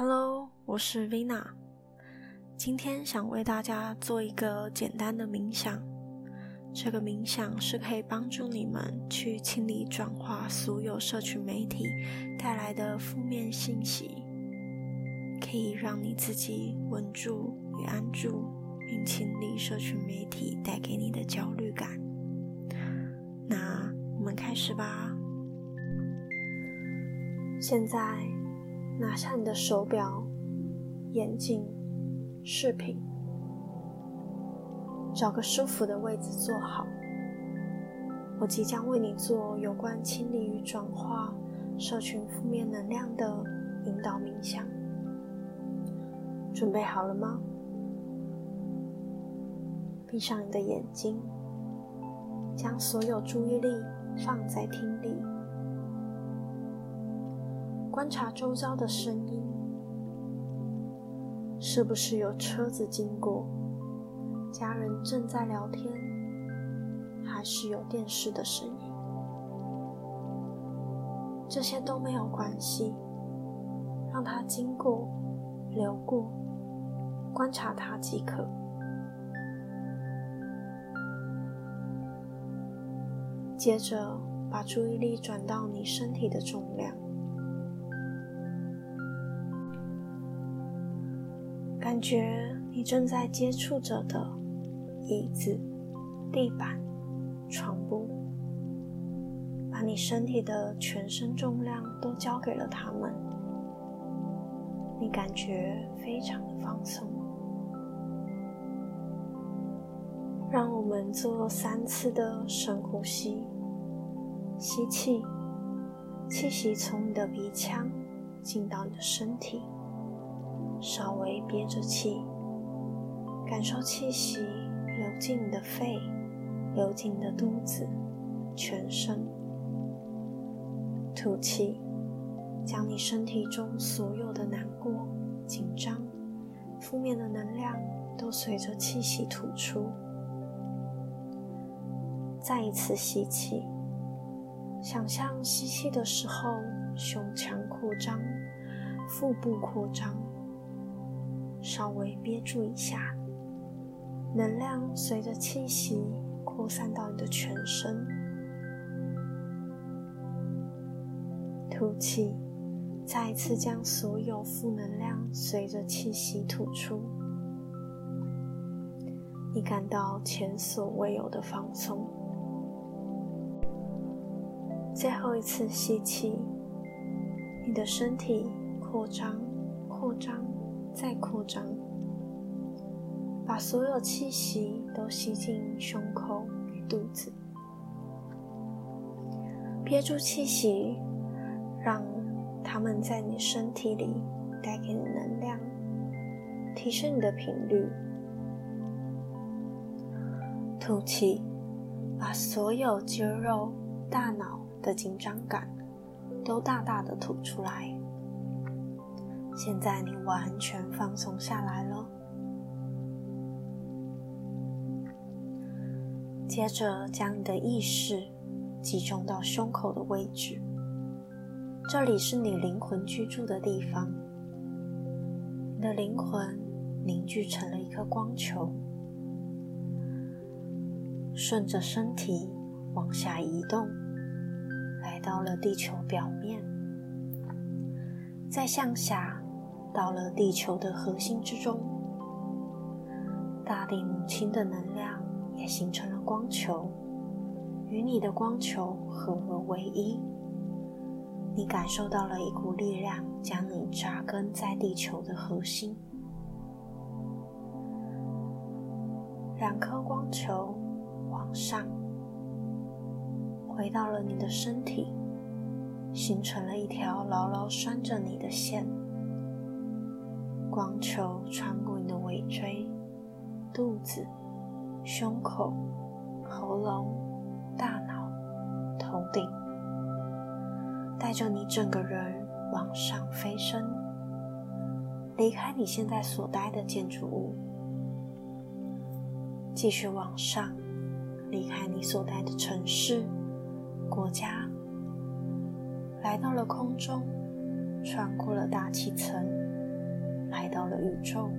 Hello，我是 Vina，今天想为大家做一个简单的冥想。这个冥想是可以帮助你们去清理、转化所有社群媒体带来的负面信息，可以让你自己稳住与安住，并清理社群媒体带给你的焦虑感。那我们开始吧。现在。拿下你的手表、眼镜、饰品，找个舒服的位置坐好。我即将为你做有关清理与转化社群负面能量的引导冥想。准备好了吗？闭上你的眼睛，将所有注意力放在听力。观察周遭的声音，是不是有车子经过？家人正在聊天，还是有电视的声音？这些都没有关系，让它经过、流过，观察它即可。接着，把注意力转到你身体的重量。感觉你正在接触着的椅子、地板、床铺，把你身体的全身重量都交给了他们。你感觉非常的放松。让我们做三次的深呼吸：吸气，气息从你的鼻腔进到你的身体。稍微憋着气，感受气息流进你的肺，流进你的肚子、全身。吐气，将你身体中所有的难过、紧张、负面的能量都随着气息吐出。再一次吸气，想象吸气的时候，胸腔扩张，腹部扩张。稍微憋住一下，能量随着气息扩散到你的全身。吐气，再一次将所有负能量随着气息吐出。你感到前所未有的放松。最后一次吸气，你的身体扩张，扩张。再扩张，把所有气息都吸进胸口与肚子，憋住气息，让它们在你身体里带给你能量，提升你的频率。吐气，把所有肌肉、大脑的紧张感都大大的吐出来。现在你完全放松下来了。接着，将你的意识集中到胸口的位置，这里是你灵魂居住的地方。你的灵魂凝聚成了一颗光球，顺着身体往下移动，来到了地球表面，再向下。到了地球的核心之中，大地母亲的能量也形成了光球，与你的光球合而为一。你感受到了一股力量，将你扎根在地球的核心。两颗光球往上，回到了你的身体，形成了一条牢牢拴着你的线。光球穿过你的尾椎、肚子、胸口、喉咙、大脑、头顶，带着你整个人往上飞升，离开你现在所待的建筑物，继续往上，离开你所待的城市、国家，来到了空中，穿过了大气层。来到了宇宙。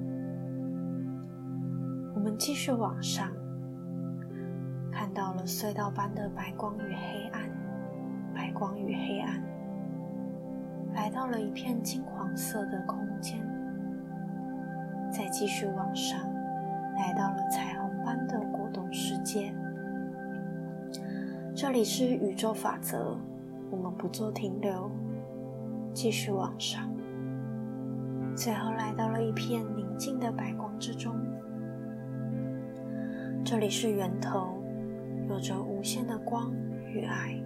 我们继续往上，看到了隧道般的白光与黑暗，白光与黑暗，来到了一片金黄色的空间。再继续往上，来到了彩虹般的果冻世界。这里是宇宙法则，我们不做停留，继续往上，最后来到了一片宁静的白光之中。这里是源头，有着无限的光与爱。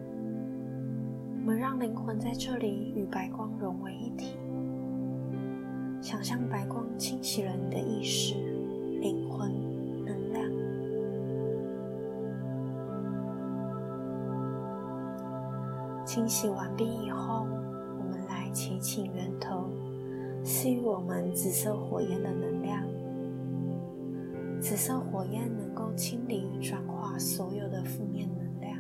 我们让灵魂在这里与白光融为一体。想象白光清洗了你的意识、灵魂、能量。清洗完毕以后，我们来祈请源头赐予我们紫色火焰的能量。紫色火焰能够清理转化所有的负面能量，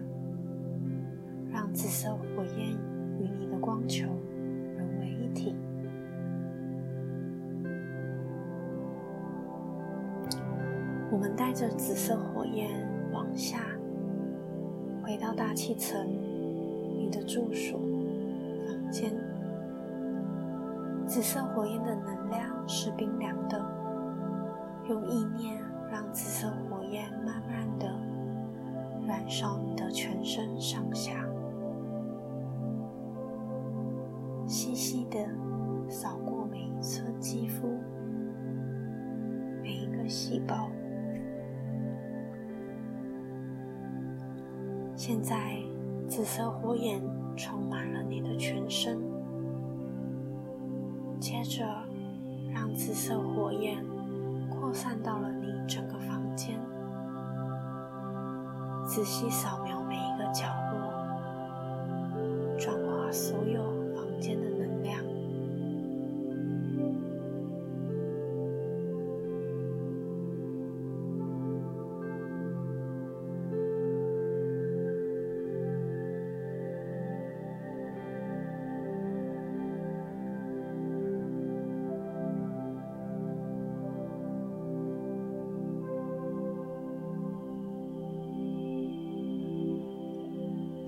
让紫色火焰与你的光球融为一体。我们带着紫色火焰往下，回到大气层，你的住所房间。紫色火焰的能量是冰凉的，用意念让紫色火焰慢慢的燃烧你的全身上下，细细的扫过每一寸肌肤，每一个细胞。现在，紫色火焰充满了你的全身。接着，让紫色火焰扩散到了你整个房间，仔细扫描每一个角落，转化所有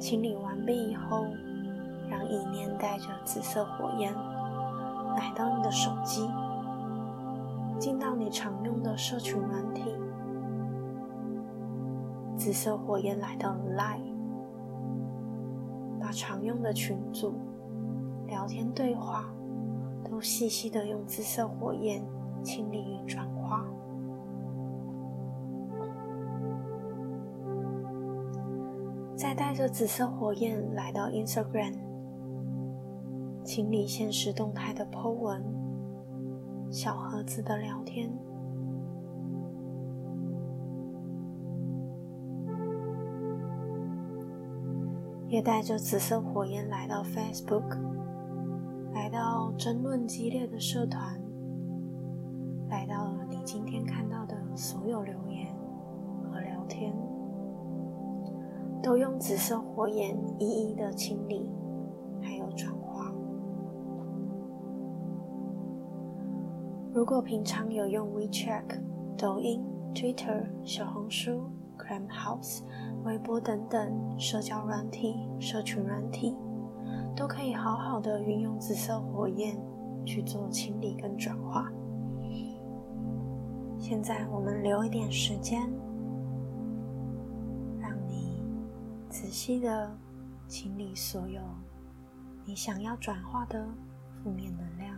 清理完毕以后，让意念带着紫色火焰来到你的手机，进到你常用的社群软体。紫色火焰来到了 Line，把常用的群组、聊天对话都细细的用紫色火焰清理与转化。再带着紫色火焰来到 Instagram，清理现实动态的 po 文、小盒子的聊天，也带着紫色火焰来到 Facebook，来到争论激烈的社团，来到了你今天看到的所有留言和聊天。都用紫色火焰一一的清理，还有转化。如果平常有用 WeChat、抖音、Twitter、小红书、Clubhouse、微博等等社交软体、社群软体，都可以好好的运用紫色火焰去做清理跟转化。现在我们留一点时间。仔细的清理所有你想要转化的负面能量。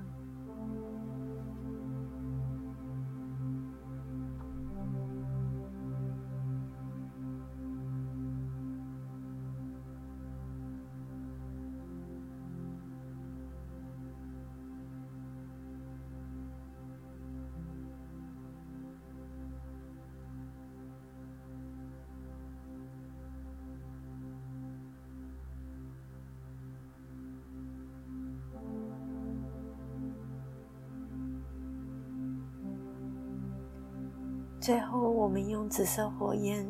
最后，我们用紫色火焰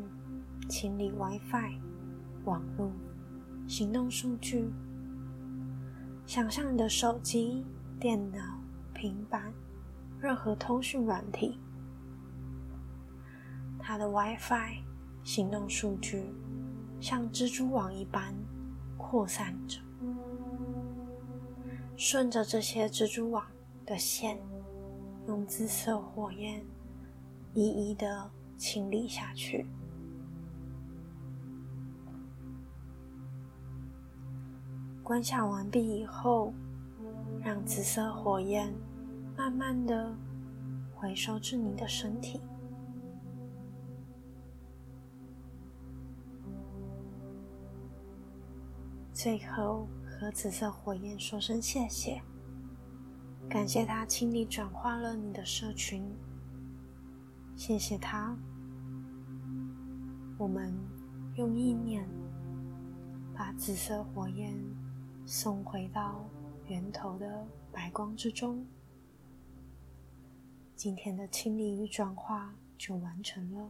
清理 WiFi、网络、行动数据。想象你的手机、电脑、平板任何通讯软体。它的 WiFi 行动数据像蜘蛛网一般扩散着，顺着这些蜘蛛网的线，用紫色火焰一一的清理下去。观想完毕以后，让紫色火焰慢慢的回收至你的身体。最后，和紫色火焰说声谢谢，感谢它清理转化了你的社群。谢谢他，我们用意念把紫色火焰。送回到源头的白光之中，今天的清理与转化就完成了。